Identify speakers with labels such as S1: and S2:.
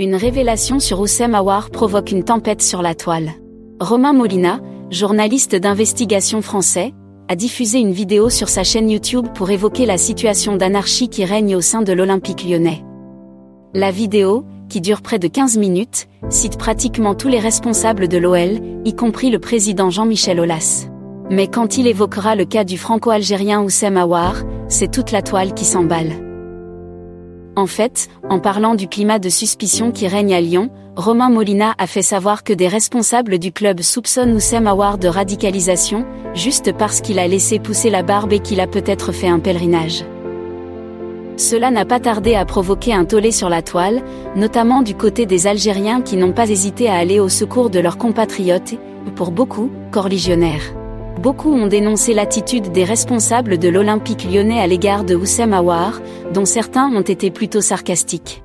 S1: Une révélation sur Oussem Aouar provoque une tempête sur la toile. Romain Molina, journaliste d'investigation français, a diffusé une vidéo sur sa chaîne YouTube pour évoquer la situation d'anarchie qui règne au sein de l'Olympique lyonnais. La vidéo, qui dure près de 15 minutes, cite pratiquement tous les responsables de l'OL, y compris le président Jean-Michel Aulas. Mais quand il évoquera le cas du franco-algérien Oussem Aouar, c'est toute la toile qui s'emballe. En fait, en parlant du climat de suspicion qui règne à Lyon, Romain Molina a fait savoir que des responsables du club soupçonnent Oussem Aouar de radicalisation, juste parce qu'il a laissé pousser la barbe et qu'il a peut-être fait un pèlerinage. Cela n'a pas tardé à provoquer un tollé sur la toile, notamment du côté des Algériens qui n'ont pas hésité à aller au secours de leurs compatriotes, pour beaucoup, corligionnaires. Beaucoup ont dénoncé l'attitude des responsables de l'Olympique lyonnais à l'égard de Oussem Aouar, dont certains ont été plutôt sarcastiques.